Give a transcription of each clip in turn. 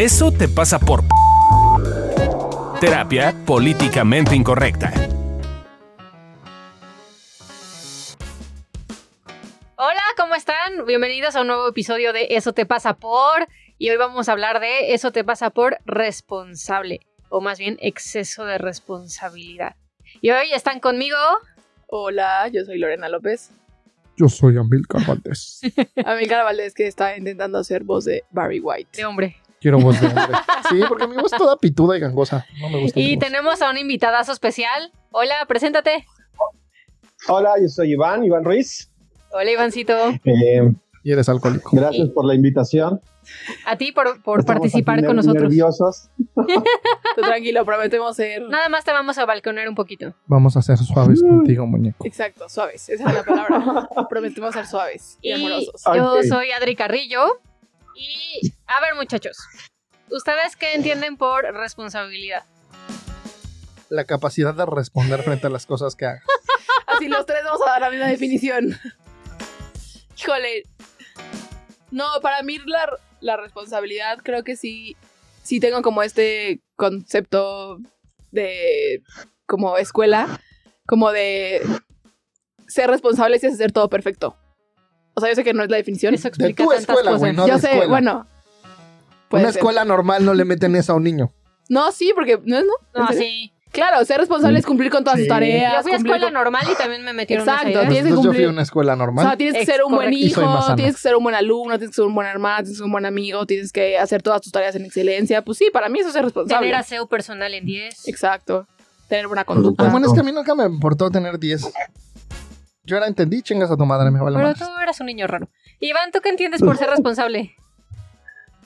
Eso te pasa por... Terapia políticamente incorrecta. Hola, ¿cómo están? Bienvenidos a un nuevo episodio de Eso te pasa por... Y hoy vamos a hablar de Eso te pasa por responsable, o más bien exceso de responsabilidad. Y hoy están conmigo... Hola, yo soy Lorena López. Yo soy Amilcar Valdés. Amilcar Valdés que está intentando hacer voz de Barry White. De hombre. Quiero voz de hombre. Sí, porque mi voz es toda pituda y gangosa. No me gusta. Y tenemos a un invitadazo especial. Hola, preséntate. Hola, yo soy Iván, Iván Ruiz. Hola, Ivancito. Eh, Y eres alcohólico. gracias por la invitación. A ti por, participar aquí con nosotros. Nerviosos. Tú tranquilo, prometemos ser. Nada más te vamos a balconear un poquito. Vamos a ser suaves contigo, muñeco. Exacto, suaves. Esa es la palabra. prometemos ser suaves y, Y amorosos. yo soy Adri Carrillo. Y a ver, muchachos, ¿ustedes qué entienden por responsabilidad? La capacidad de responder frente a las cosas que haga. Así los tres vamos a dar la misma definición. Híjole. No, para mí la, la responsabilidad creo que sí, sí tengo como este concepto de como escuela, como de ser responsable es hacer todo perfecto. O sea, yo sé que no es la definición. Eso De explica tu tantas escuela, cosas. güey, no yo de sé, escuela. bueno. Una ser. escuela normal no le meten eso a un niño. No, sí, porque no es no. ¿En No, sí. Claro, ser responsable es cumplir con todas tus Sí. tareas. Yo fui a escuela con- normal y también me metieron esa Exacto, idea. tienes que yo fui a una escuela O normal. sea, tienes que ser un buen hijo, tienes que ser un buen alumno, tienes que ser un buen hermano, tienes que ser un buen amigo, tienes que hacer todas tus tareas en excelencia. Pues sí, para mí eso es ser responsable. Tener aseo personal en 10. Exacto. Tener buena conducta. Ah, bueno, es que a mí nunca me importó tener 10. Yo era entendí, chingas a tu madre, me vale Pero más. tú eras un niño raro. Iván, ¿tú qué entiendes por ser responsable?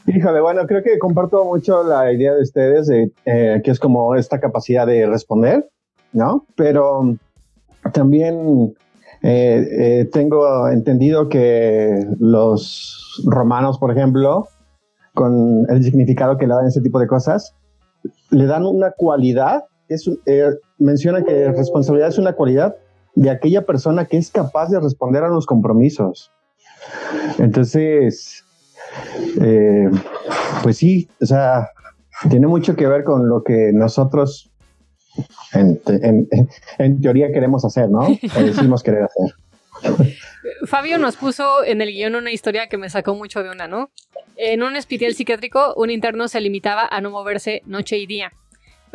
Híjole, bueno, creo que comparto mucho la idea de ustedes de eh, que es como esta capacidad de responder, ¿no? Pero también eh, eh, tengo entendido que los romanos, por ejemplo, con el significado que le dan ese tipo de cosas, le dan una cualidad, es, un- eh, menciona que responsabilidad es una cualidad de aquella persona que es capaz de responder a los compromisos. Entonces, eh, pues sí, o sea, tiene mucho que ver con lo que nosotros en, teoría queremos hacer, ¿no? O decimos querer hacer. Fabio nos puso en el guion una historia que me sacó mucho de onda, ¿no? En un hospital psiquiátrico, un interno se limitaba a no moverse noche y día.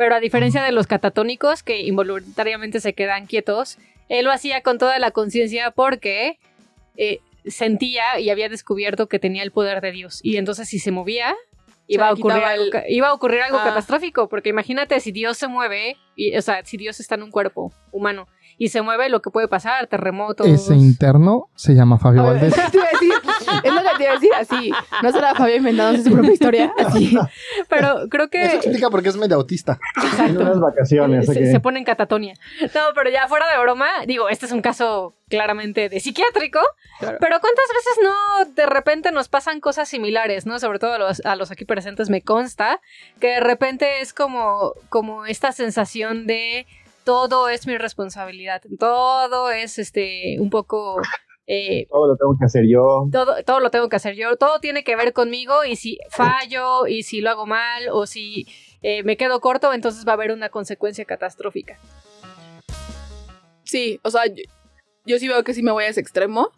Pero a diferencia de los catatónicos, que involuntariamente se quedan quietos, él lo hacía con toda la conciencia porque eh, sentía y había descubierto que tenía el poder de Dios. Y entonces si se movía, iba, a le ocurrir quitaba algo, el- ca- iba a ocurrir algo Ah. catastrófico. Porque imagínate si Dios se mueve, y, o sea, si Dios está en un cuerpo humano y se mueve, lo que puede pasar, terremotos. Ese interno se llama Fabio ver, Valdés. es lo que te iba a decir, es lo que te iba a decir así. No será Fabio inventándose su propia historia. Así. Pero creo Eso que explica por qué es medio autista. En unas vacaciones. se pone en catatonia. No, pero ya fuera de broma, digo, este es un caso claramente de psiquiátrico, Claro. pero ¿cuántas veces no de repente nos pasan cosas similares, no? Sobre todo a los, a los aquí presentes me consta que de repente es como, como esta sensación de todo es mi responsabilidad, todo es este un poco... eh, Todo lo tengo que hacer yo. todo, todo lo tengo que hacer yo, todo tiene que ver conmigo y si fallo y si lo hago mal o si eh, me quedo corto, entonces va a haber una consecuencia catastrófica. Sí, o sea, yo, yo sí veo que sí me voy a ese extremo.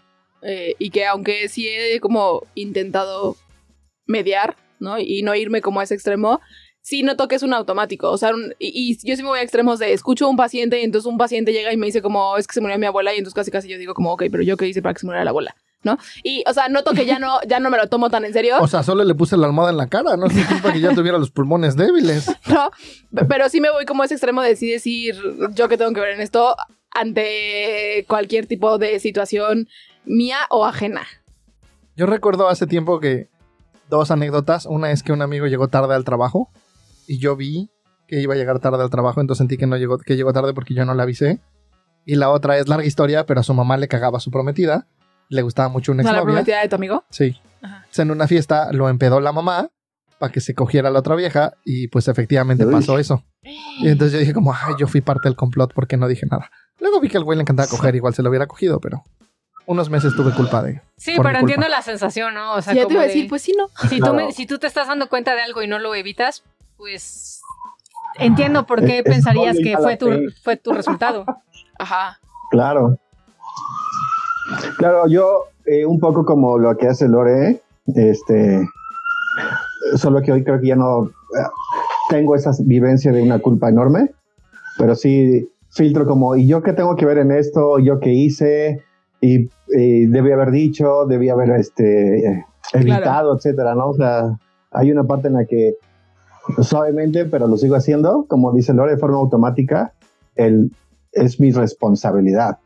eh, y que aunque sí he como intentado mediar, ¿no? Y no irme como a ese extremo, sí noto que es un automático. O sea, un- y, y yo sí me voy a extremos de escucho a un paciente y entonces un paciente llega y me dice como, es que se murió mi abuela y entonces casi casi yo digo como, ok, pero yo qué hice para que se muriera la abuela, ¿no? Y, o sea, noto que ya no, ya no me lo tomo tan en serio. O sea, solo le puse la almohada en la cara. No significa que ya tuviera los pulmones débiles. ¿no? Pero sí me voy como a ese extremo de sí decir yo que tengo que ver en esto ante cualquier tipo de situación mía o ajena. Yo recuerdo hace tiempo que dos anécdotas. Una es que un amigo llegó tarde al trabajo y yo vi que iba a llegar tarde al trabajo, entonces sentí que no llegó, que llegó tarde porque yo no le avisé. Y la otra es larga historia, pero a su mamá le cagaba a su prometida. Le gustaba mucho una ¿No la exnovia. prometida de tu amigo? Sí. Ajá. En una fiesta lo empedó la mamá para que se cogiera a la otra vieja y pues efectivamente Uy. pasó eso. Y entonces yo dije como, ay, yo fui parte del complot porque no dije nada. Luego vi que al güey le encantaba coger, igual se lo hubiera cogido, pero unos meses tuve culpa de. Sí, pero entiendo la sensación, ¿no? O sea, Sí, ya te iba a de- decir, pues sí, no. si, tú me- si tú te estás dando cuenta de algo y no lo evitas, pues entiendo por qué Es- es pensarías que fue tu, fue tu resultado. Ajá. Claro. Claro, yo eh, un poco como lo que hace Lore, este, solo que hoy creo que ya no eh, tengo esa vivencia de una culpa enorme, pero sí filtro como, ¿y yo qué tengo que ver en esto? ¿Yo qué hice? Y, y debí haber dicho, debí haber este, eh, evitado, etcétera, ¿no? O sea, hay una parte en la que suavemente, pero lo sigo haciendo, como dice Lore, de forma automática, el, es mi responsabilidad.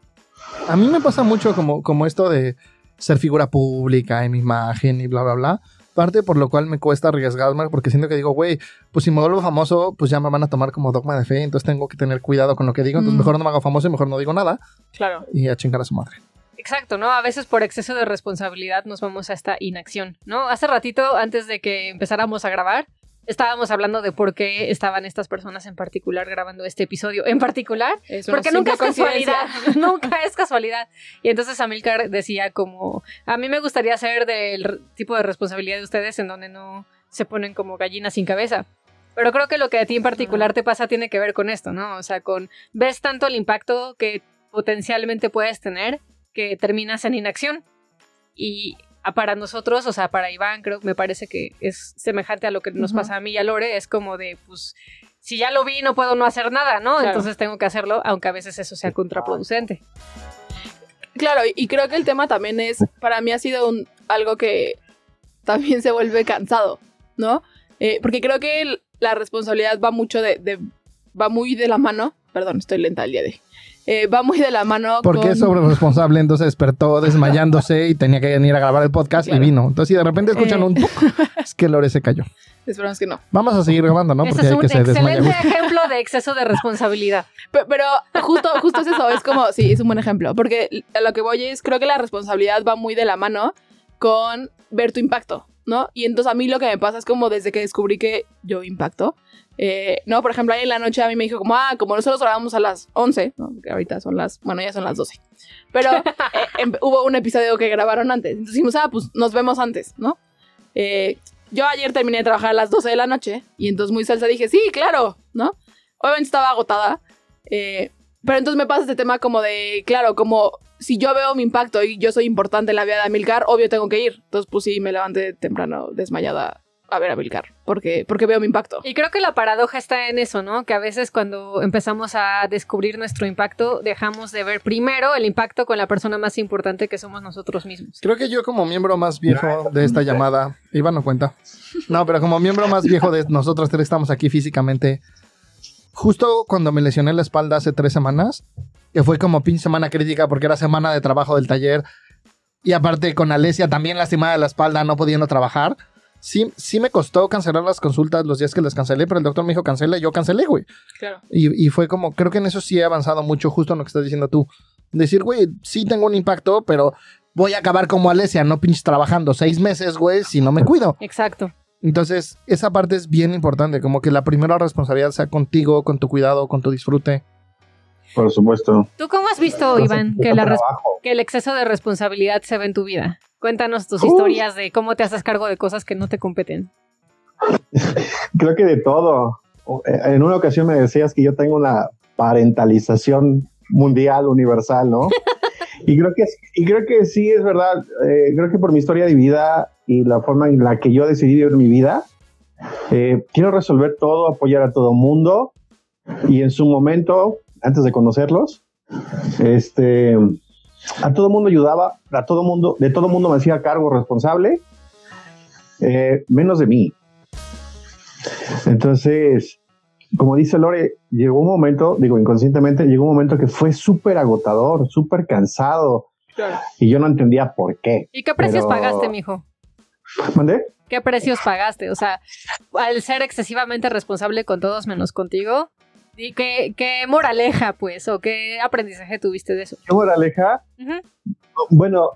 A mí me pasa mucho como, como esto de ser figura pública en mi imagen y bla, bla, bla. Parte por lo cual me cuesta arriesgarme porque siento que digo, güey, pues si me vuelvo famoso, pues ya me van a tomar como dogma de fe, entonces tengo que tener cuidado con lo que digo, entonces Mm. mejor no me hago famoso y mejor no digo nada Claro. y a chingar a su madre. Exacto, ¿no? A veces por exceso de responsabilidad nos vamos a esta inacción, ¿no? Hace ratito, antes de que empezáramos a grabar, estábamos hablando de por qué estaban estas personas en particular grabando este episodio. En particular, Es Porque nunca es casualidad. nunca es casualidad. Y entonces Amilcar decía como, a mí me gustaría ser del tipo de responsabilidad de ustedes en donde no se ponen como gallinas sin cabeza. Pero creo que lo que a ti en particular te pasa tiene que ver con esto, ¿no? O sea, con ves tanto el impacto que potencialmente puedes tener que terminas en inacción. Y para nosotros, o sea, para Iván, creo me parece que es semejante a lo que nos pasa a mí y a Lore, es como de, pues, si ya lo vi, no puedo no hacer nada, ¿no? Claro. Entonces tengo que hacerlo, aunque a veces eso sea contraproducente. Claro, y- y creo que el tema también es, para mí ha sido un, algo que también se vuelve cansado, ¿no? Eh, porque creo que el- la responsabilidad va mucho de, de- va muy de la mano, perdón, estoy lenta el día de hoy. Eh, va muy de la mano Porque con... es sobre responsable, entonces despertó desmayándose y tenía que venir a grabar el podcast Claro. y vino. Entonces, si de repente escuchan Eh. un tuc, es que Lore se cayó. Esperamos que no. Vamos a seguir grabando, ¿no? Ese Porque es hay un que se excelente ejemplo de exceso de responsabilidad. Pe- Pero justo, justo es eso, es como, sí, es un buen ejemplo, porque a lo que voy es, creo que la responsabilidad va muy de la mano con ver tu impacto, ¿no? Y entonces a mí lo que me pasa es como desde que descubrí que yo impacto, eh, ¿no? Por ejemplo, ahí en la noche a mí me dijo como, ah, como nosotros grabamos a las 11, ¿no? Ahorita son las, bueno, ya son las 12. Pero eh, em- hubo un episodio que grabaron antes, entonces dijimos, ah, pues nos vemos antes, ¿no? Eh, yo ayer terminé de trabajar a las 12 de la noche y entonces muy salsa dije, sí, claro, ¿no? Obviamente estaba agotada, pero entonces me pasa este tema como de, claro, como si yo veo mi impacto y yo soy importante en la vida de Amilcar, obvio tengo que ir. Entonces, pues sí, me levanté temprano desmayada a ver a Amilcar, porque, porque veo mi impacto. Y creo que la paradoja está en eso, ¿no? Que a veces cuando empezamos a descubrir nuestro impacto, dejamos de ver primero el impacto con la persona más importante que somos nosotros mismos. Creo que yo como miembro más viejo de esta llamada, Iván no cuenta. No, pero como miembro más viejo de nosotros tres estamos aquí físicamente. Justo cuando me lesioné la espalda hace tres semanas, que fue como pinche semana crítica porque era semana de trabajo del taller. Y aparte con Alesia también lastimada de la espalda, no pudiendo trabajar. Sí, sí me costó cancelar las consultas los días que las cancelé, pero el doctor me dijo cancela y yo cancelé, güey. Claro. Y, y fue como, creo que en eso sí he avanzado mucho, justo en lo que estás diciendo tú. Decir, güey, sí tengo un impacto, pero voy a acabar como Alesia, no pinches trabajando seis meses, güey, si no me cuido. Exacto. Entonces, esa parte es bien importante, como que la primera responsabilidad sea contigo, con tu cuidado, con tu disfrute. Por supuesto. ¿Tú cómo has visto, Iván, que, la que el exceso de responsabilidad se ve en tu vida? Cuéntanos tus Uf. historias de cómo te haces cargo de cosas que no te competen. Creo que de todo. Eh, En una ocasión me decías que yo tengo una parentalización mundial, universal, ¿no? y, creo que, y creo que sí es verdad. Eh, creo que por mi historia de vida y la forma en la que yo decidí vivir mi vida, eh, quiero resolver todo, apoyar a todo mundo. Y en su momento, antes de conocerlos, este, a todo mundo ayudaba, a todo mundo, de todo mundo me hacía cargo responsable, eh, menos de mí. Entonces, como dice Lore, llegó un momento, digo inconscientemente, llegó un momento que fue súper agotador, súper cansado Claro. y yo no entendía por qué. ¿Y qué precios Pero- pagaste, mijo? ¿Mandé? ¿Qué precios pagaste? O sea, al ser excesivamente responsable con todos menos contigo, ¿y qué, qué moraleja, pues, o qué aprendizaje tuviste de eso? ¿Qué moraleja? Ujú. Bueno,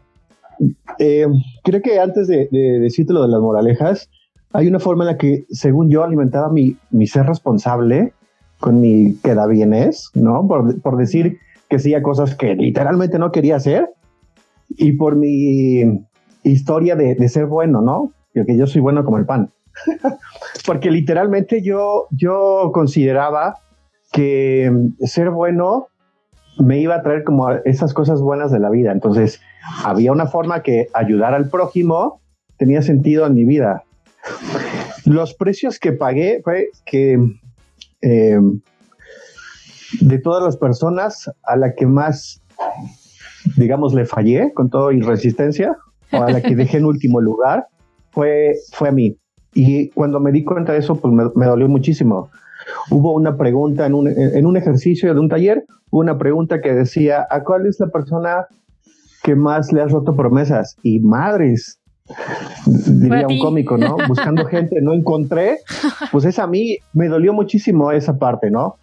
eh, creo que antes de, de decirte lo de las moralejas, hay una forma en la que, según yo, alimentaba mi, mi ser responsable con mi queda bienes, ¿no? Por, por decir que sí a cosas que literalmente no quería hacer. y por mi historia de, de ser bueno, ¿no? Porque yo soy bueno como el pan. Porque literalmente yo, yo consideraba que ser bueno me iba a traer como esas cosas buenas de la vida. Entonces, había una forma que ayudar al prójimo tenía sentido en mi vida. Los precios que pagué fue que eh, de todas las personas a la que más, digamos, le fallé con todo y resistencia, o a la que dejé en último lugar, fue, fue a mí. Y cuando me di cuenta de eso, pues me dolió muchísimo. Hubo una pregunta en un, en un ejercicio de un taller, una pregunta que decía, ¿a cuál es la persona que más le has roto promesas? Y madres, diría un cómico, ¿no? Buscando gente, no encontré, pues es a mí, me dolió muchísimo esa parte, ¿no?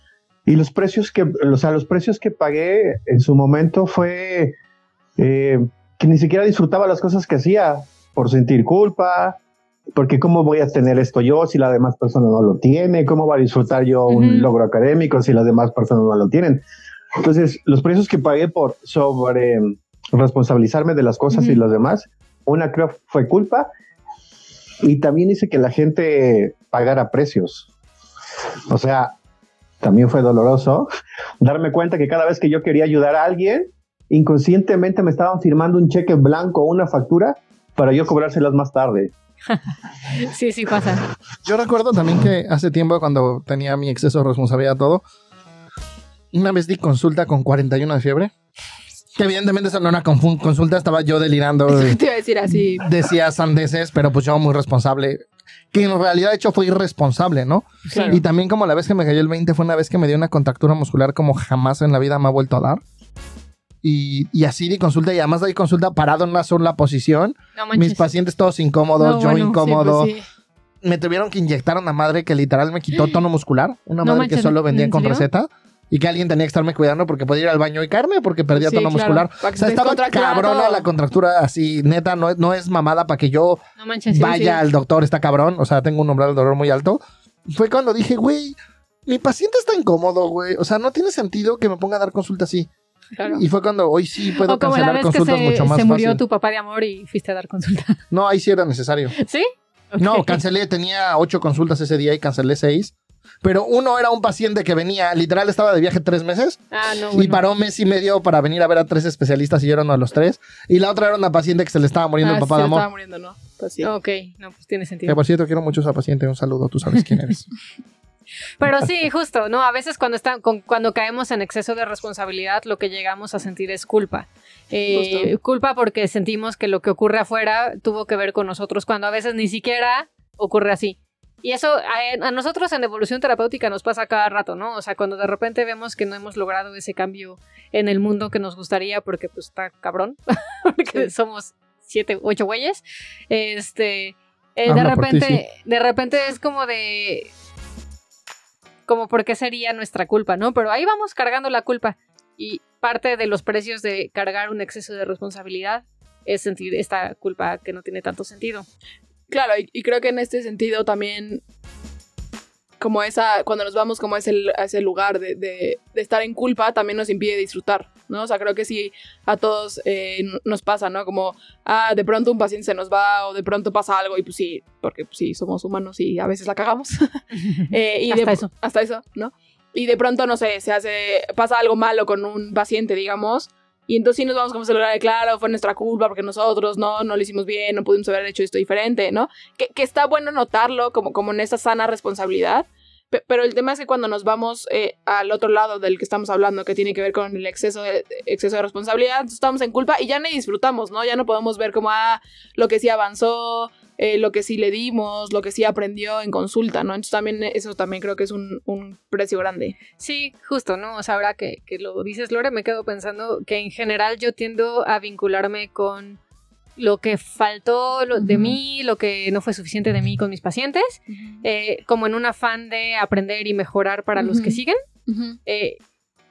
Y los precios que, o sea, los precios que pagué en su momento fue eh, que ni siquiera disfrutaba las cosas que hacía por sentir culpa, porque cómo voy a tener esto yo si la demás persona no lo tiene, cómo va a disfrutar yo un logro académico si las demás personas no lo tienen. Entonces, los precios que pagué por sobre responsabilizarme de las cosas y las demás, una creo fue culpa y también hice que la gente pagara precios. O sea, también fue doloroso darme cuenta que cada vez que yo quería ayudar a alguien, inconscientemente me estaban firmando un cheque blanco o una factura para yo cobrárselas más tarde. Sí, sí pasa. Yo recuerdo también que hace tiempo, cuando tenía mi exceso de responsabilidad todo, una vez di consulta con 41 de fiebre. Que evidentemente eso no era consulta, estaba yo delirando. Te iba a decir así. Decía sandeces, pero pues yo muy responsable. Que en realidad, de hecho, fue irresponsable, ¿no? Claro. Y también como la vez que me cayó el 20 fue una vez que me dio una contractura muscular como jamás en la vida me ha vuelto a dar. Y, y así di consulta y además di consulta parado en una sola posición. No. Mis pacientes todos incómodos, No, yo bueno, sí, incómodo. pues sí. Me tuvieron que inyectar una madre que literal me quitó tono muscular. Una No madre que solo vendía ¿en con receta. Y que alguien tenía que estarme cuidando porque podía ir al baño y caerme porque perdía Sí, tono claro. muscular. O sea, estaba cabrona la contractura así, neta, no, es- no es mamada para que yo manches. vaya al doctor, está cabrón. O sea, tengo un umbral de dolor muy alto. Fue cuando dije, güey, mi paciente está incómodo, güey. O sea, no tiene sentido que me ponga a dar consulta así. Claro. Y fue cuando hoy sí puedo O como la cancelar vez que consultas se, mucho más se murió fácil. tu papá de amor y fuiste a dar consulta. No, ahí sí era necesario. ¿Sí? Ok. No, cancelé, tenía ocho consultas ese día y cancelé seis. Pero uno era un paciente que venía, literal estaba de viaje tres meses Ah, no, y bueno. paró mes y medio para venir a ver a tres especialistas y yo era uno de los tres. Y la otra era una paciente que se le estaba muriendo Ah, el papá se de amor. estaba muriendo, ¿no? Pues sí. Ok, no, pues tiene Que sentido. por cierto, quiero mucho a esa paciente. Un saludo, tú sabes quién eres. Pero sí, justo, ¿no? A veces cuando, está, con- cuando caemos en exceso de responsabilidad, lo que llegamos a sentir es culpa. Eh, culpa porque sentimos que lo que ocurre afuera tuvo que ver con nosotros, cuando a veces ni siquiera ocurre así. Y eso a, a nosotros en evolución terapéutica nos pasa cada rato, ¿no? O sea, cuando de repente vemos que no hemos logrado ese cambio en el mundo que nos gustaría porque pues está cabrón, porque Sí. somos siete, ocho güeyes, este, eh, de ti, repente, de repente es como de, como por qué sería nuestra culpa, ¿no? Pero ahí vamos cargando la culpa y parte de los precios de cargar un exceso de responsabilidad es sentir esta culpa que no tiene tanto sentido. Claro, y, creo que en este sentido también, como esa, cuando nos vamos como a ese, a ese lugar de- de estar en culpa, también nos impide disfrutar, ¿no? O sea, creo que sí a todos eh, nos pasa, ¿no? Como, ah, de pronto un paciente se nos va o de pronto pasa algo y pues sí, porque pues, sí, somos humanos y a veces la cagamos. Eh, y Hasta de- eso. Hasta eso, ¿no? Y de pronto, no sé, se hace, pasa algo malo con un paciente, digamos, y entonces sí nos vamos como lugar de, claro, fue nuestra culpa porque nosotros no, no lo hicimos bien, no pudimos haber hecho esto diferente, ¿no? Que, que está bueno notarlo como, como en esa sana responsabilidad, pero el tema es que cuando nos vamos eh, al otro lado del que estamos hablando, que tiene que ver con el exceso de, exceso de responsabilidad, estamos en culpa y ya ni disfrutamos, ¿no? Ya no podemos ver como, ah, lo que sí avanzó, eh, lo que sí le dimos, lo que sí aprendió en consulta, ¿no? Entonces también eso también creo que es un, un precio grande. Sí, justo, ¿no? O sea, ahora que, que lo dices, Lore, me quedo pensando que en general yo tiendo a vincularme con lo que faltó lo- de mí, lo que no fue suficiente de mí con mis pacientes, eh, como en un afán de aprender y mejorar para los que siguen, eh,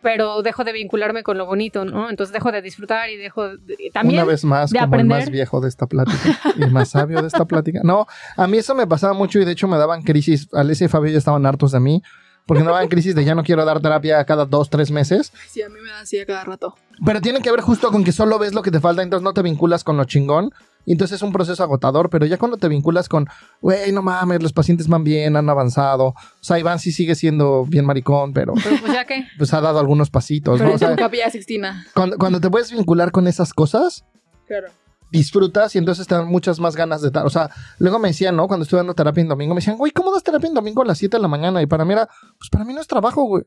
pero dejo de vincularme con lo bonito, ¿no? Entonces dejo de disfrutar y dejo de- también... Una vez más, de como el más aprender. viejo de esta plática y el más sabio de esta plática. No, a mí eso me pasaba mucho y de hecho me daban crisis. Alessia y Fabio ya estaban hartos de mí porque no va en crisis de ya no quiero dar terapia cada dos, tres meses. Sí, a mí me da así a cada rato. Pero tiene que ver justo con que solo ves lo que te falta, entonces no te vinculas con lo chingón. Y entonces es un proceso agotador, pero ya cuando te vinculas con, güey, no mames, los pacientes van bien, han avanzado. O sea, Iván sí sigue siendo bien maricón, pero Pero pues ya que. pues ha dado algunos pasitos, Pero ¿no? O sea, Capilla Sixtina. cuando, cuando te puedes vincular con esas cosas, Claro. Disfrutas y entonces te dan muchas más ganas de dar. O sea, luego me decían, ¿no? Cuando estuve dando terapia en domingo, me decían, güey, ¿cómo das terapia en domingo a las 7 de la mañana? Y para mí era, pues para mí no es trabajo, güey.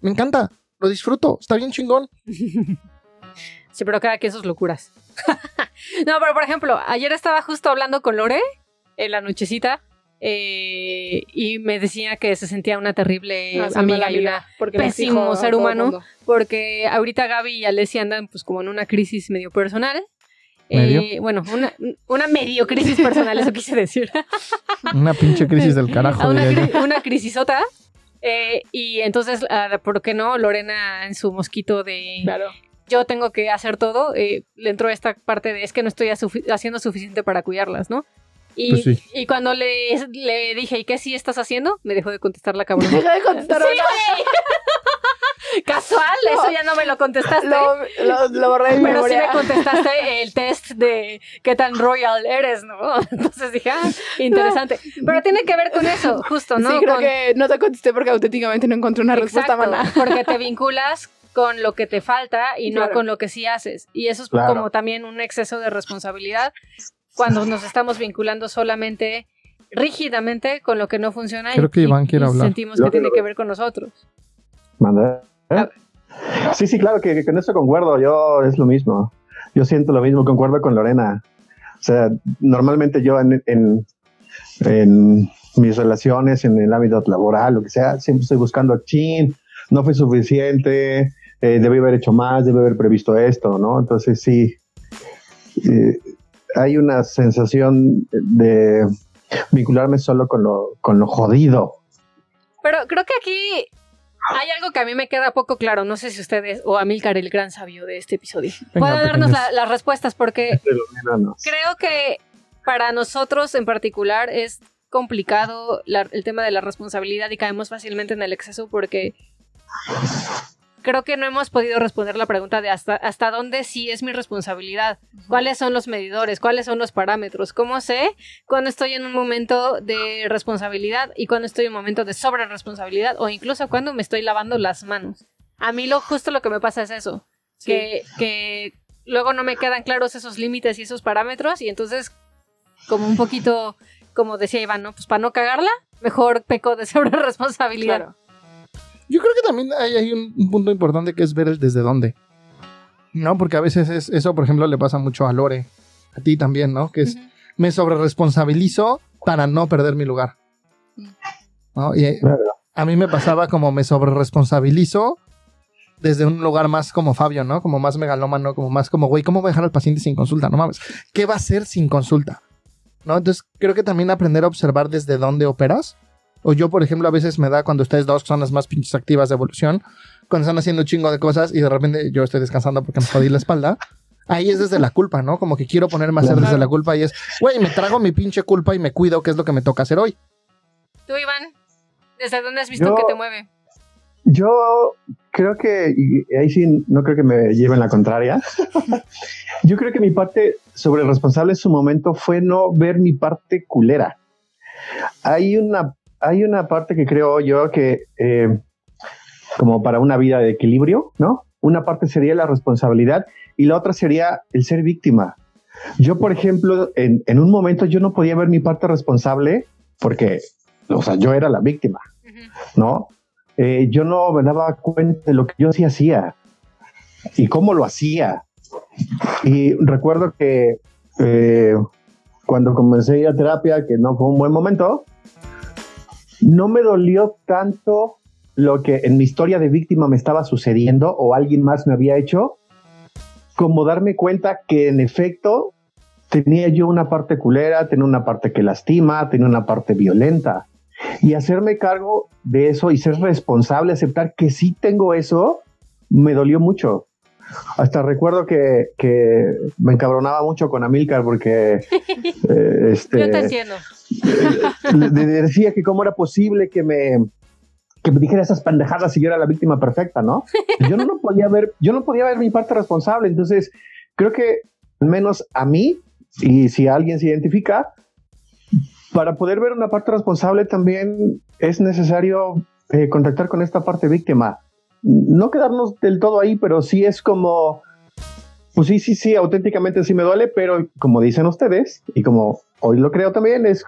Me encanta, lo disfruto, está bien chingón. Sí, pero cada quien sus locuras. no, pero por ejemplo, ayer estaba justo hablando con Lore en la nochecita eh, y me decía que se sentía una terrible Ah, amiga y una pésimo ser humano. porque ahorita Gaby y Alessia andan pues como en una crisis medio personal. ¿Medio? Eh, bueno, una, una medio crisis personal, eso quise decir. Una pinche crisis del carajo, una, cri- una crisisota. Eh, y entonces, ah, ¿por qué no? Lorena en su mosquito de Claro. yo tengo que hacer todo, eh, le entró esta parte de es que no estoy asufi- haciendo suficiente para cuidarlas, ¿no? Y, Pues sí. y cuando le, le dije, ¿y qué sí estás haciendo? Me dejó de contestar la cabrona. Deja de contestar. Sí, güey. Casual, eso ya no me lo contestaste. Lo, lo, lo borré de mi pero sí me contestaste el test de qué tan royal eres, ¿no? Entonces dije, ah, interesante. Pero tiene que ver con eso, justo, ¿no? Sí, creo Con- que no te contesté porque auténticamente no encontré una respuesta mana. Porque te vinculas con lo que te falta y no Claro. con lo que sí haces. Y eso es Claro. como también un exceso de responsabilidad cuando nos estamos vinculando solamente rígidamente con lo que no funciona Creo y, que Iván quiere y hablar. sentimos que tiene que ver con nosotros. Manda. ¿Eh? Sí, sí, claro que, que con eso concuerdo. Yo es lo mismo. Yo siento lo mismo, concuerdo con Lorena. O sea, normalmente yo en, en, en mis relaciones, en el ámbito laboral, lo que sea, siempre estoy buscando, chin, no fue suficiente, eh, debí haber hecho más, debí haber previsto esto, ¿no? Entonces sí, eh, hay una sensación de vincularme solo con lo, con lo jodido. Pero creo que aquí hay algo que a mí me queda poco claro. No sé si ustedes o Amilcar, el gran sabio de este episodio, pueda darnos la- las respuestas porque creo que para nosotros en particular es complicado la- el tema de la responsabilidad y caemos fácilmente en el exceso porque creo que no hemos podido responder la pregunta de hasta, hasta dónde sí es mi responsabilidad, cuáles son los medidores, cuáles son los parámetros, cómo sé cuando estoy en un momento de responsabilidad y cuando estoy en un momento de sobre responsabilidad o incluso cuando me estoy lavando las manos. A mí lo justo lo que me pasa es eso, Sí. que, que luego no me quedan claros esos límites y esos parámetros y entonces como un poquito, como decía Iván, ¿no? Pues para no cagarla, mejor peco de sobre responsabilidad. Claro. Yo creo que también hay, hay un, un punto importante que es ver el desde dónde. ¿No? Porque a veces es, eso, por ejemplo, le pasa mucho a Lore. A ti también, ¿no? Que es, Ujú. me sobreresponsabilizo para no perder mi lugar. ¿No? Y eh, a mí me pasaba como me sobreresponsabilizo desde un lugar más como Fabio, ¿no? Como más megalómano, como más como, güey, ¿cómo voy a dejar al paciente sin consulta? No mames. ¿Qué va a hacer sin consulta? ¿No? Entonces creo que también aprender a observar desde dónde operas. O yo, por ejemplo, a veces me da cuando ustedes dos son las más pinches activas de evolución, cuando están haciendo un chingo de cosas y de repente yo estoy descansando porque me jodí la espalda. Ahí es desde la culpa, ¿no? Como que quiero ponerme a hacer desde la culpa y es, güey, me trago mi pinche culpa y me cuido, que es lo que me toca hacer hoy. Tú, Iván, ¿desde dónde has visto Yo- que te mueve? Yo creo que, y ahí sí no creo que me lleven la contraria. Yo creo que mi parte sobre el responsable en su momento fue no ver mi parte culera. Hay una, hay una parte que creo yo que, eh, como para una vida de equilibrio, ¿no? Una parte sería la responsabilidad y la otra sería el ser víctima. Yo, por ejemplo, en, en un momento yo no podía ver mi parte responsable porque, o sea, yo era la víctima. ¿no? Eh, yo no me daba cuenta de lo que yo sí hacía y cómo lo hacía. Y recuerdo que eh, cuando comencé a ir a terapia, que no fue un buen momento, no me dolió tanto lo que en mi historia de víctima me estaba sucediendo o alguien más me había hecho, como darme cuenta que en efecto tenía yo una parte culera, tenía una parte que lastima, tenía una parte violenta y hacerme cargo de eso y ser responsable, aceptar que sí tengo eso, me dolió mucho. Hasta recuerdo que, que me encabronaba mucho con Amilcar porque eh, este, Yo te entiendo. le- le decía que cómo era posible que me, que me dijera esas pendejadas y yo era la víctima perfecta, ¿no? Yo no, podía ver, yo no podía ver mi parte responsable. Entonces, creo que al menos a mí, y si alguien se identifica, para poder ver una parte responsable también es necesario eh, contactar con esta parte víctima. No quedarnos del todo ahí, pero sí es como, pues sí, sí, sí, auténticamente sí me duele, pero como dicen ustedes, y como hoy lo creo también, es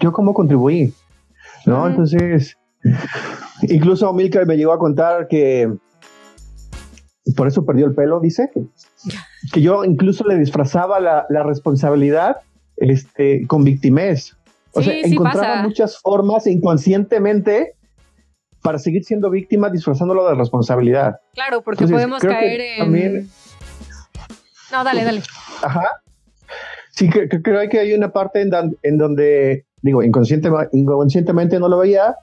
yo cómo contribuí, ¿no? Entonces, incluso Milka me llegó a contar que por eso perdió el pelo, dice, que yo incluso le disfrazaba la, responsabilidad este, con victimez. O sea, encontraba muchas formas inconscientemente para seguir siendo víctima disfrazándolo de responsabilidad. Claro, porque podemos caer en... No, dale, dale. Ajá. Sí, que, creo que hay una parte en, en donde, digo, inconscientemente no lo veía,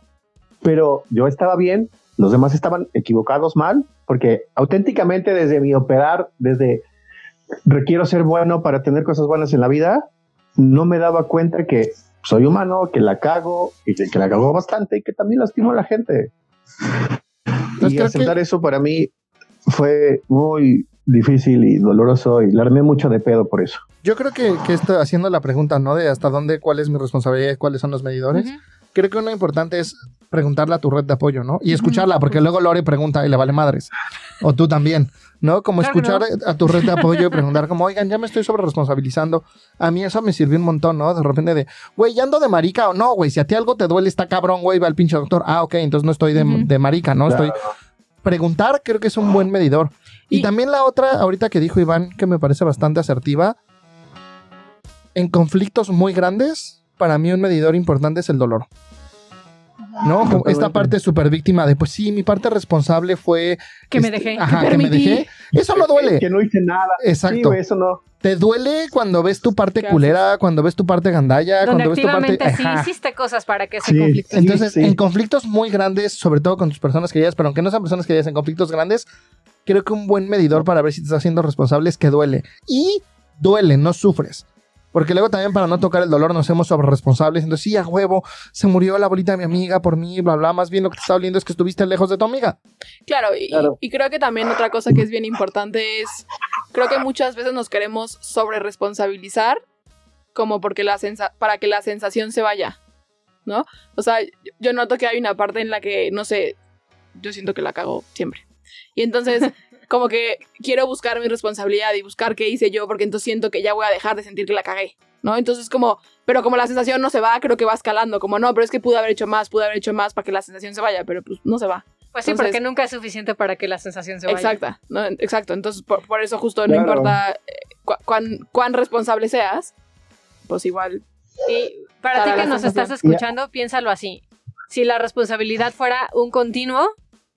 pero yo estaba bien, los demás estaban equivocados mal, porque auténticamente desde mi operar, desde requiero ser bueno para tener cosas buenas en la vida, no me daba cuenta que soy humano, que la cago y que, la cago bastante y que también lastimo a la gente. Pues y aceptar eso para mí fue muy difícil y doloroso y le armé mucho de pedo por eso. Yo creo que, que estoy haciendo la pregunta, ¿no? De hasta dónde, cuál es mi responsabilidad, cuáles son los medidores. Creo que uno importante es preguntarle a tu red de apoyo, ¿no? Y escucharla, porque luego Lore pregunta y le vale madres. O tú también, ¿no? Como escuchar a tu red de apoyo y preguntar como, oigan, ya me estoy sobre responsabilizando. A mí eso me sirvió un montón, ¿no? De repente de, güey, ya ando de marica o no, güey, si a ti algo te duele, está cabrón, güey, va al pinche doctor. Ah, ok, entonces no estoy de, de marica, ¿no? Estoy... Preguntar creo que es un buen medidor. Y, y también la otra, ahorita que dijo Iván, que me parece bastante asertiva, en conflictos muy grandes, para mí un medidor importante es el dolor. ¿No? esta parte súper víctima de, pues sí, mi parte responsable fue... Que me este, dejé. Ajá, que, me dejé. Eso no duele. Que, no hice nada. Exacto. eso no. Te duele cuando ves tu parte culera, cuando ves tu parte gandalla, cuando ves tu parte... sí hiciste cosas para que ese conflicto... Entonces, en conflictos muy grandes, sobre todo con tus personas queridas, pero aunque no sean personas queridas en conflictos grandes, creo que un buen medidor para ver si te estás haciendo responsable es que duele. Y duele, no sufres. Porque luego también para no tocar el dolor nos hacemos sobre responsables. Entonces, sí, a huevo, se murió la abuelita de mi amiga por mí, bla, bla. Más bien lo que te está doliendo es que estuviste lejos de tu amiga. Claro y, creo que también otra cosa que es bien importante es, creo que muchas veces nos queremos sobre responsabilizar como porque la para que la sensación se vaya, ¿no? O sea, yo noto que hay una parte en la que, no sé, yo siento que la cago siempre. Y entonces como que quiero buscar mi responsabilidad y buscar qué hice yo, porque entonces siento que ya voy a dejar de sentir que la cagué, ¿no? Entonces como, pero como la sensación no se va, creo que va escalando, como no, pero es que pude haber hecho más, pude haber hecho más para que la sensación se vaya, pero pues no se va. Pues sí, porque nunca es suficiente para que la sensación se vaya. Exacta, ¿no? exacto. Entonces, por, eso justo no importa eh, cuán, cuán responsable seas, pues igual. Y para, ti que nos estás escuchando, piénsalo así. Si la responsabilidad fuera un continuo,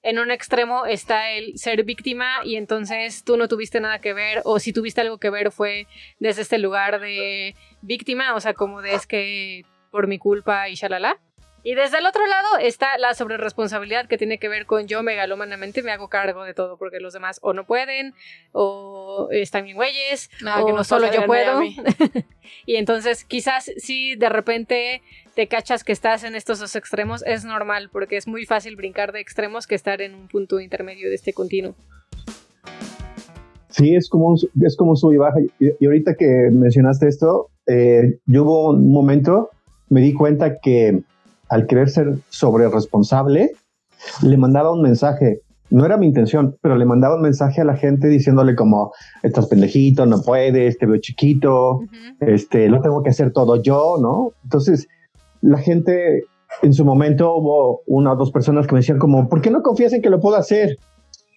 en un extremo está el ser víctima y entonces tú no tuviste nada que ver o si tuviste algo que ver fue desde este lugar de víctima, o sea, como de es que por mi culpa y shalala. Y desde el otro lado está la sobreresponsabilidad que tiene que ver con yo megalomanamente me hago cargo de todo porque los demás o no pueden o están bien güeyes o que no solo yo puedo. y entonces quizás si de repente te cachas que estás en estos dos extremos es normal porque es muy fácil brincar de extremos que estar en un punto intermedio de este continuo. Sí, es como, es como sub y baja. Y, ahorita que mencionaste esto, eh, yo hubo un momento, me di cuenta que al querer ser sobre responsable, le mandaba un mensaje. No era mi intención, pero le mandaba un mensaje a la gente diciéndole como, estás pendejito, no puedes, te veo chiquito, este, lo tengo que hacer todo yo, ¿no? Entonces, la gente, en su momento hubo una o dos personas que me decían como, ¿por qué no confías en que lo puedo hacer?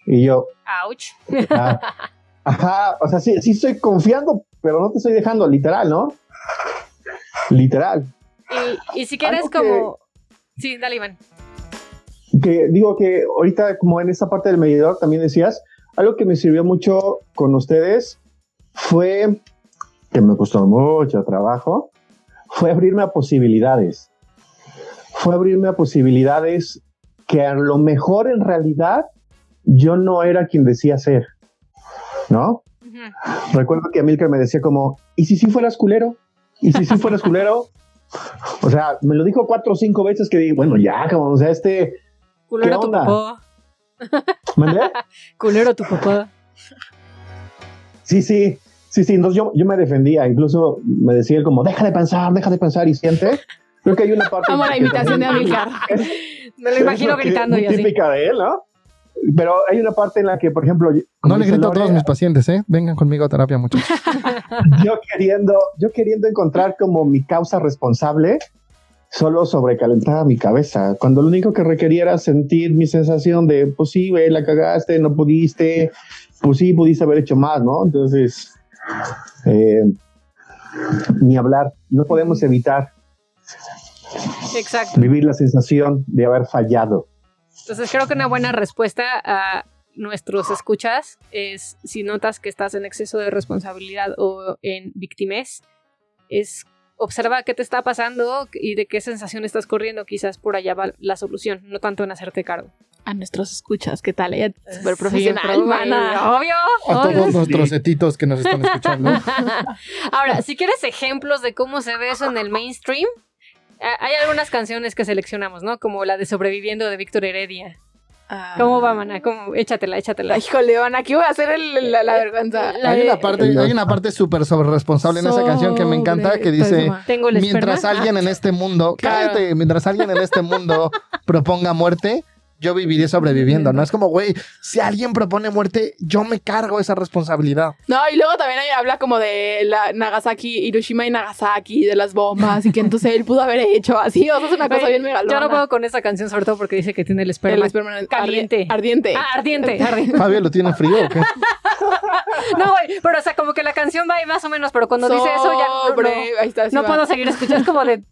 Y yo, ouch. Ah, ajá, o sea, sí, sí estoy confiando, pero no te estoy dejando, literal, ¿no? Literal. Y, si quieres como... Sí, dale, Iván. Que digo que ahorita, como en esta parte del medidor, también decías, algo que me sirvió mucho con ustedes fue, que me costó mucho trabajo, fue abrirme a posibilidades. Fue abrirme a posibilidades que a lo mejor en realidad yo no era quien decía ser, ¿no? Recuerdo que Amilcar me decía como, ¿y si sí fueras culero? ¿Y si sí fueras culero? O sea, me lo dijo cuatro o cinco veces que dije, bueno, ya, como, o sea, este... Culero ¿Qué tu papá. ¿Mandé? Culero tu papá. Sí, sí, sí, sí. Entonces yo, yo me defendía, incluso me decía él como, deja de pensar, deja de pensar y siente. Creo que hay una parte... Amo la imitación de Amilcar. Me lo imagino gritando y así. típica de él, ¿no? Pero hay una parte en la que, por ejemplo, No como le grito a todos mis pacientes, ¿eh? Vengan conmigo a terapia, muchachos. yo queriendo, yo queriendo encontrar como mi causa responsable, solo sobrecalentaba mi cabeza. Cuando lo único que requería era sentir mi sensación de, pues sí, güey, la cagaste, no pudiste, pues sí, pudiste haber hecho más, ¿no? Entonces, eh, ni hablar, no podemos evitar Exacto. vivir la sensación de haber fallado. Entonces creo que una buena respuesta a nuestros escuchas es si notas que estás en exceso de responsabilidad o en victimez, es observa qué te está pasando y de qué sensación estás corriendo. Quizás por allá va la solución, no tanto en hacerte cargo. A nuestros escuchas, ¿qué tal? Ella es súper profesional. Obvio. A obvio. todos nuestros etitos que nos están escuchando. Ahora, si quieres ejemplos de cómo se ve eso en el mainstream, hay algunas canciones que seleccionamos, ¿no? Como la de Sobreviviendo de Víctor Heredia. Ah. ¿Cómo va, mana? ¿Cómo? Échatela, échatela. Ay, Híjole, Ana, aquí voy a hacer el- la, la vergüenza. La Hay de- una parte, hay una parte súper sobre responsable en esa canción que me encanta que dice Tengo el mientras esperma. alguien en este mundo, Claro. cállate, mientras alguien en este mundo proponga muerte, yo viviré sobreviviendo. No es como, güey, si alguien propone muerte, yo me cargo esa responsabilidad. No, y luego también ahí habla como de la Nagasaki, Hiroshima y Nagasaki, de las bombas, y que entonces él pudo haber hecho así. O sea, es una cosa bien megalona. Yo no puedo con esa canción, sobre todo porque dice que tiene el esperma. El esperma caliente. ardi- Ardiente. Ah, ardiente, ardiente. Fabio lo tiene frío o qué? No, güey, pero o sea, como que la canción va ahí más o menos, pero cuando dice eso ya no, no- ahí está, sí no va. puedo seguir escuchando. Es como de,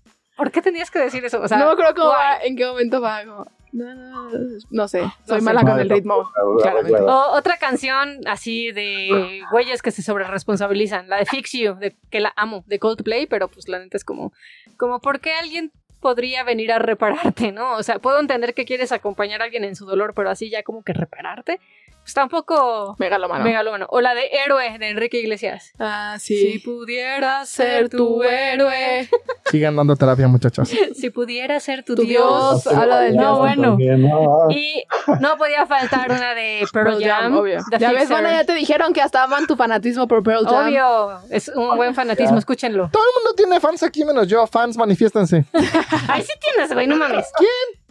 ¿por qué tenías que decir eso? O sea, no me acuerdo cómo va, en qué momento va. Como, no, no, no sé, soy sé. mala con el ritmo. claramente. O otra canción así de güeyes que se sobreresponsabilizan, la de Fix You, de, que la amo, de Coldplay, pero pues la neta es como, como ¿por qué alguien podría venir a repararte, no? O sea, puedo entender que quieres acompañar a alguien en su dolor, pero así ya como que repararte, pues tampoco Megalomano. megalómano. O la de Héroe, de Enrique Iglesias. Ah, Si sí. pudiera Ser tu héroe. Sigan dando terapia, muchachos. si pudiera ser tu, Tu Dios. Dios. habla del No, Dios bueno. También, no. Y no podía faltar una de Pearl Pearl Jam, Jam, obvio. The Ya ves. Ana, ya te dijeron que hasta aman tu fanatismo por Pearl Jam. Obvio, es un buen fanatismo, escúchenlo. Todo el mundo tiene fans aquí menos yo. Fans, manifiéstense. Ahí sí tienes, güey, no mames.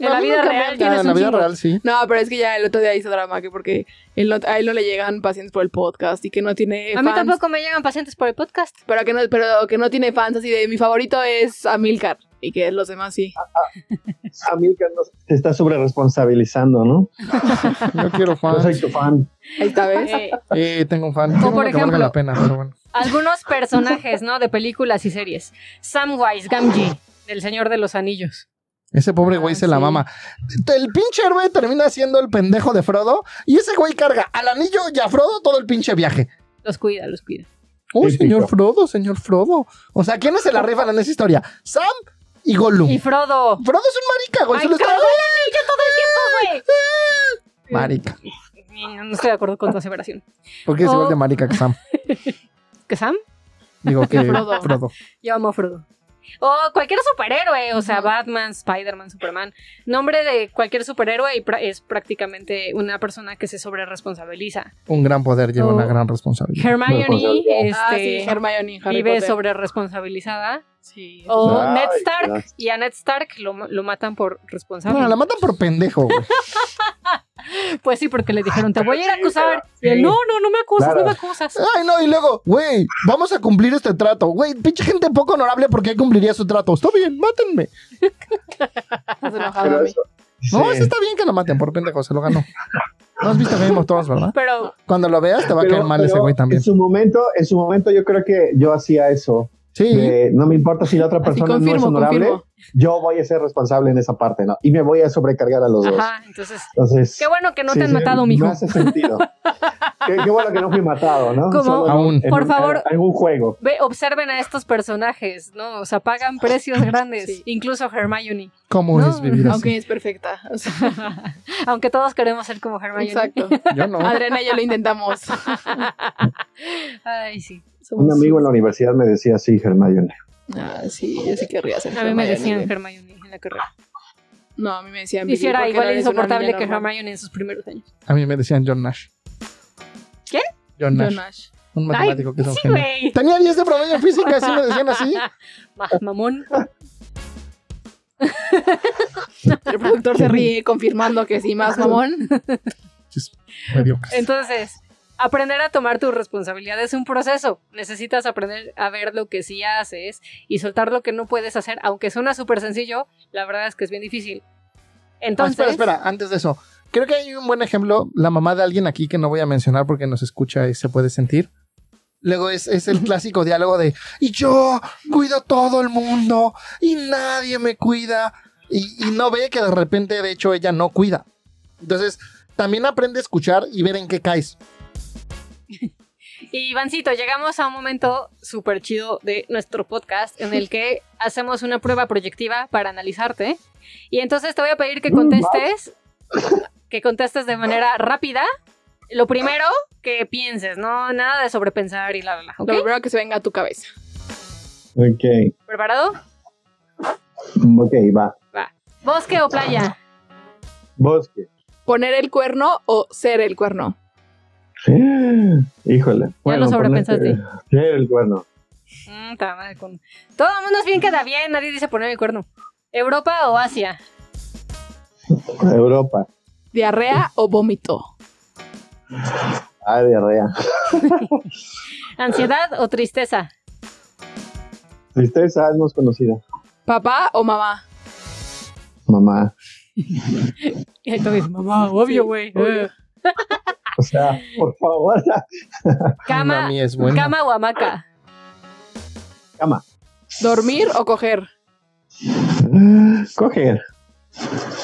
En la vida real Ah, tienes En la vida chingo. real, sí. No, pero es que ya el otro día hizo drama que porque él no- a él no le llegan pacientes por el podcast y que no tiene A mí fans. tampoco me llegan pacientes por el podcast. Pero que no, pero que no tiene fans así de mi favorito es Amilcar y que los demás sí. Amilcar no se está sobre responsabilizando, ¿no? Yo quiero Yo fans. soy tu fan. Ahí está, ¿ves? Eh, Eh, tengo un fan. Tengo por ejemplo- la pena, pero bueno. algunos personajes, ¿no? De películas y series. Samwise Gamgee, del Señor de los Anillos. Ese pobre güey Ah, se la mama. El pinche héroe termina siendo el pendejo de Frodo y ese güey carga al anillo y a Frodo todo el pinche viaje. Los cuida, los cuida. Oh, Típico. señor Frodo, señor Frodo. O sea, ¿quiénes se la rifan en esa historia? Sam y Gollum. Y Frodo. Frodo es un marica, güey. ¡Ay, se lo está- el anillo todo el tiempo, güey! Marica. No, no estoy de acuerdo con tu aseveración. Porque es Oh. igual de marica que Sam. ¿Qué, Sam? Digo que Frodo. Frodo. Yo amo a Frodo. O cualquier superhéroe, o sea, Batman, Spider-Man, Superman. Nombre de cualquier superhéroe y es prácticamente una persona que se sobreresponsabiliza. Un gran poder lleva Oh. una gran responsabilidad. Hermione ah, sí, este, Hermione, Harry vive sobreresponsabilizada. Sí. O Ay, Ned Stark. Y a Ned Stark lo, lo matan por responsable. No, la matan por pendejo, güey. Pues sí, porque le dijeron, te voy a ir a acusar. Y él, no, no, no me acusas, Claro. no me acusas. Ay, no, y luego, güey, vamos a cumplir este trato. Güey, pinche gente poco honorable, ¿por qué cumpliría su trato? Está bien, mátenme. Estás enojado Pero a mí. eso- No, sí. eso está bien que lo maten por pendejo, se lo ganó. No has visto Game of Thrones, ¿verdad? Pero Cuando lo veas te va a caer mal ese güey también. En su momento, en su momento yo creo que yo hacía eso. Sí. de, no me importa si la otra persona no es confirmo, honorable, confirmo. yo voy a ser responsable en esa parte, ¿no? Y me voy a sobrecargar a los dos. Ajá, entonces, Entonces, qué bueno que no sí, te han sí, matado, mijo. hace sentido. qué, qué bueno que no fui matado, ¿no? Un- Aún. en Por un- favor. En un juego. Ve, observen a estos personajes, ¿no? O sea, pagan precios grandes. Sí. Incluso Hermione. ¿Cómo No, es vivir así? Aunque es perfecta. O sea, Aunque todos queremos ser como Hermione. exacto. Yo no. Adriana y yo lo intentamos. Ay, sí. Somos- Un amigo en la universidad me decía así, Hermione. Ah, sí, yo sí querría ser. A mí me decían. Hermione en la carrera. No, a mí me decían Y si era igual insoportable que normal. Hermione en sus primeros años. A mí me decían John Nash. ¿Quién? John Nash. John Nash. Un matemático que es un sí, genio. güey. Tenía 10 de promedio en física, así me decían así. Ma- mamón. El productor se ríe confirmando que sí, más mamón. Entonces, aprender a tomar tu responsabilidad es un proceso. Necesitas aprender a ver lo que sí haces y soltar lo que no puedes hacer. Aunque suena súper sencillo, la verdad es que es bien difícil. Ah, Entonces, espera, espera, antes de eso. Creo que hay un buen ejemplo, la mamá de alguien aquí que no voy a mencionar porque nos escucha y se puede sentir. Luego es, es el clásico diálogo de, y yo cuido todo el mundo y nadie me cuida. Y, y no ve que de repente, de hecho, ella no cuida. Entonces, también aprende a escuchar y ver en qué caes. Y Ivancito, llegamos a un momento súper chido de nuestro podcast en el que hacemos una prueba proyectiva para analizarte. Y entonces te voy a pedir que contestes, que contestes de manera rápida. Lo primero que pienses, no nada de sobrepensar y la la la. ¿ok? Lo primero que se venga a tu cabeza. Ok, ¿Preparado? ok, va. Va. ¿Bosque o playa? Bosque. ¿Poner el cuerno o ser el cuerno? Híjole. lo sobrepensaste. ponete- Sí, el cuerno. Mm, con- Todo el mundo es bien queda bien, nadie dice poner el cuerno. ¿Europa o Asia? Europa. ¿Diarrea o vómito? Ah, diarrea. ¿Ansiedad o tristeza? Tristeza es más conocida. ¿Papá o mamá? Mamá. Dices, mamá, obvio, güey. obvio. O sea, por favor. Cama, Mami es buena. cama o hamaca. Cama. ¿Dormir o coger? Coger.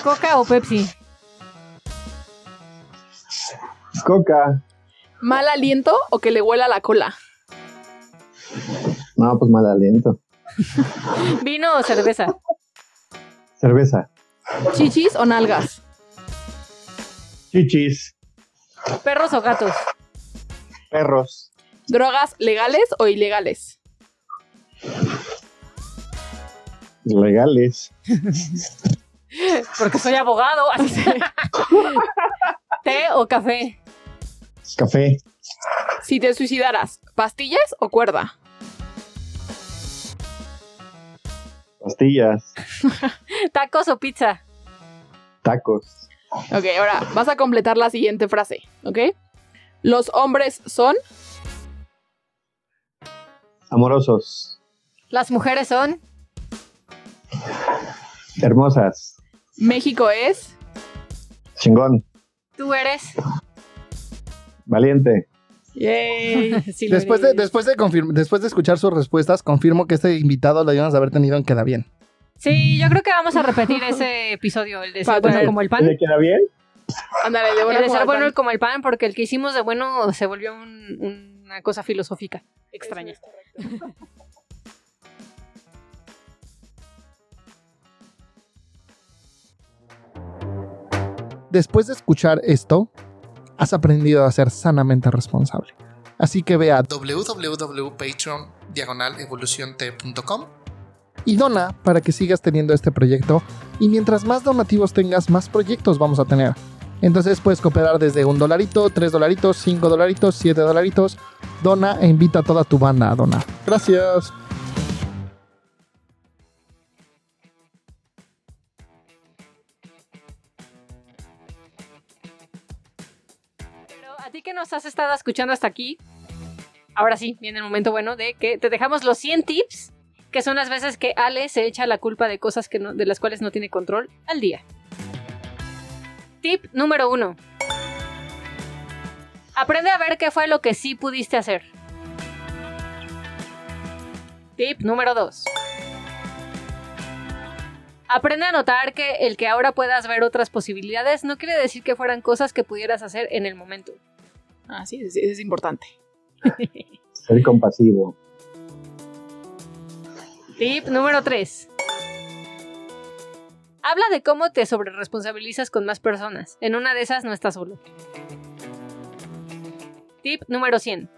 Coca o Pepsi. Coca. ¿Mal aliento o que le huela la cola? No, pues mal aliento. Vino o cerveza. Cerveza. ¿Chichis o nalgas? Chichis. Perros o gatos. Perros. ¿Drogas legales o ilegales? Legales. Porque soy abogado. ¿Té o café? Café. Si te suicidaras, ¿pastillas o cuerda? Pastillas. ¿Tacos o pizza? Tacos. Ok, ahora vas a completar la siguiente frase, ¿ok? Los hombres son Amorosos. Las mujeres son. Hermosas. México es Chingón. Tú eres. Valiente. Yay. Sí, Después de, después, de después de escuchar sus respuestas, confirmo que este invitado lo debíamos haber tenido en Queda Bien. Sí, yo creo que vamos a repetir ese episodio, el de ser bueno ¿le- como el pan. ¿Le queda bien? Ándale, de El buena de ser bueno pan. como el pan, porque el que hicimos de bueno se volvió un- una cosa filosófica extraña. Después de escuchar esto, has aprendido a ser sanamente responsable. Así que ve a y dona para que sigas teniendo este proyecto. Y mientras más donativos tengas, más proyectos vamos a tener. Entonces puedes cooperar desde un dolarito, tres dolaritos, cinco dolaritos, siete dolaritos. Dona e invita a toda tu banda a donar. Gracias. Pero a ti que nos has estado escuchando hasta aquí, ahora sí, viene el momento bueno de que te dejamos los 100 tips, que son las veces que Ale se echa la culpa de cosas que no- de las cuales no tiene control al día. Tip número uno. Aprende a ver qué fue lo que sí pudiste hacer. Tip número 2. Aprende a notar que el que ahora puedas ver otras posibilidades no quiere decir que fueran cosas que pudieras hacer en el momento. Ah, sí, sí, es importante. Ser compasivo. Tip número 3. Habla de cómo te sobreresponsabilizas con más personas. En una de esas no estás solo. Tip número 100.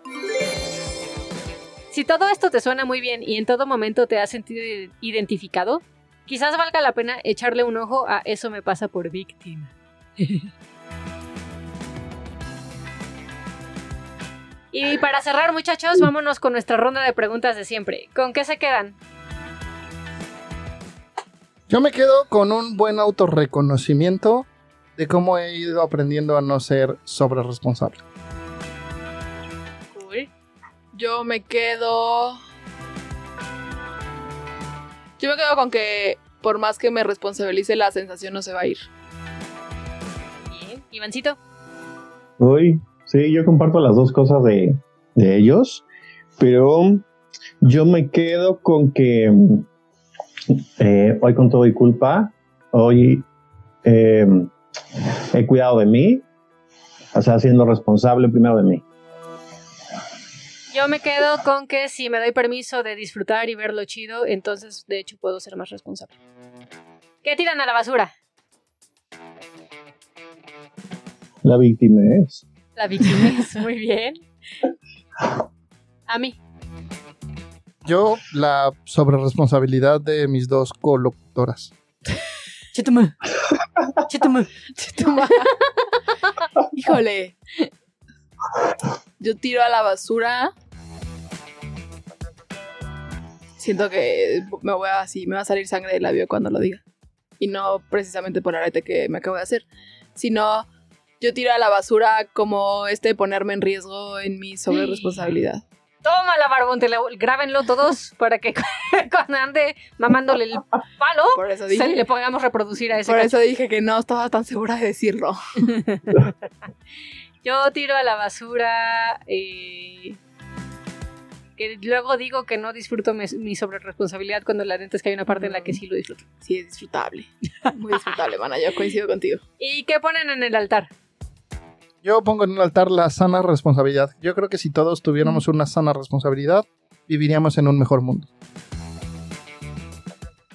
Si todo esto te suena muy bien y en todo momento te has sentido identificado, Quizás valga la pena echarle un ojo a Eso me pasa por víctima. y para cerrar, muchachos, vámonos con nuestra ronda de preguntas de siempre. ¿Con qué se quedan? Yo me quedo con un buen autorreconocimiento de cómo he ido aprendiendo a no ser sobre responsable. Cool. Yo me quedo. Yo me quedo con que por más que me responsabilice, la sensación no se va a ir. Bien. Ivancito. Uy, sí, yo comparto las dos cosas de, de ellos, pero yo me quedo con que eh, hoy con todo y culpa, hoy eh, he cuidado de mí, o sea, siendo responsable primero de mí. Yo me quedo con que si me doy permiso de disfrutar y ver lo chido, entonces de hecho puedo ser más responsable. ¿Qué tiran a la basura? La víctima es. La víctima es muy bien. A mí. Yo, la sobreresponsabilidad de mis dos colocutoras. Chetuma. Chetuma. Toma. Híjole. Yo tiro a la basura. Siento que me voy a así, me va a salir sangre del labio cuando lo diga. Y no precisamente por el arete que me acabo de hacer, sino yo tiro a la basura como este ponerme en riesgo en mi sobreresponsabilidad. Toma la barbón, grábenlo todos para que cuando ande mamándole el palo, Por eso se dije, le pongamos reproducir a ese por cacho. eso dije que no estaba tan segura de decirlo. Yo tiro a la basura. eh, que luego digo que no disfruto mi, mi sobreresponsabilidad cuando la neta es que hay una parte en la que sí lo disfruto. Sí, es disfrutable. Muy disfrutable, mana. Yo coincido contigo. ¿Y qué ponen en el altar? Yo pongo en el altar la sana responsabilidad. Yo creo que si todos tuviéramos una sana responsabilidad, viviríamos en un mejor mundo.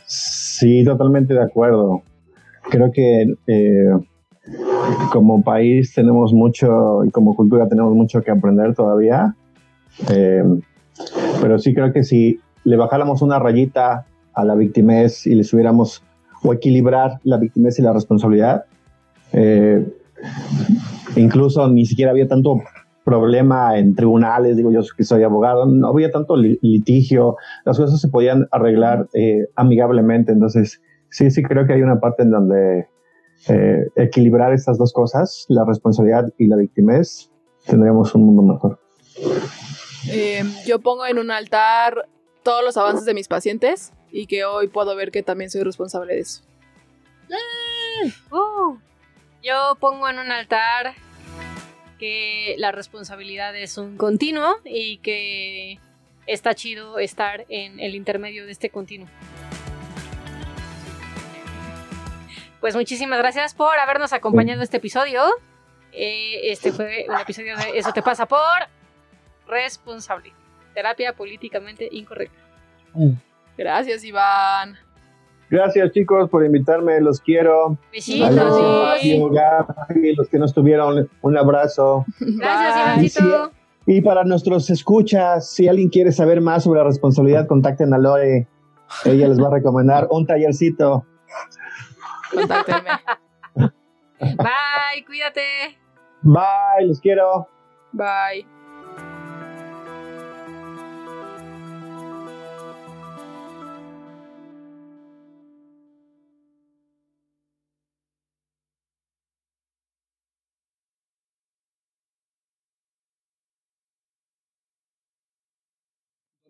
Sí, totalmente de acuerdo. Creo que eh, como país tenemos mucho y como cultura tenemos mucho que aprender todavía. Eh, pero sí creo que si le bajáramos una rayita a la victimez y le subiéramos o equilibrar la victimez y la responsabilidad, eh, incluso ni siquiera había tanto problema en tribunales, digo yo que soy abogado, no había tanto li- litigio, las cosas se podían arreglar eh, amigablemente, entonces sí, sí creo que hay una parte en donde eh, equilibrar estas dos cosas, la responsabilidad y la victimez, tendríamos un mundo mejor. Eh, yo pongo en un altar todos los avances de mis pacientes y que hoy puedo ver que también soy responsable de eso. Uh, yo pongo en un altar que la responsabilidad es un continuo y que está chido estar en el intermedio de este continuo. Pues muchísimas gracias por habernos acompañado este episodio. Eh, este fue un episodio de Eso te pasa por responsable. Terapia políticamente incorrecta. Gracias, Iván. Gracias chicos por invitarme, los quiero. Besitos. Adiós, sí. Mario, Gaby, los que no estuvieron, un abrazo. Gracias, Bye. Ivancito. Y para nuestros escuchas, si alguien quiere saber más sobre la responsabilidad, contacten a Lore. Ella les va a recomendar un tallercito. Contáctenme. Bye, cuídate. Bye, los quiero. Bye.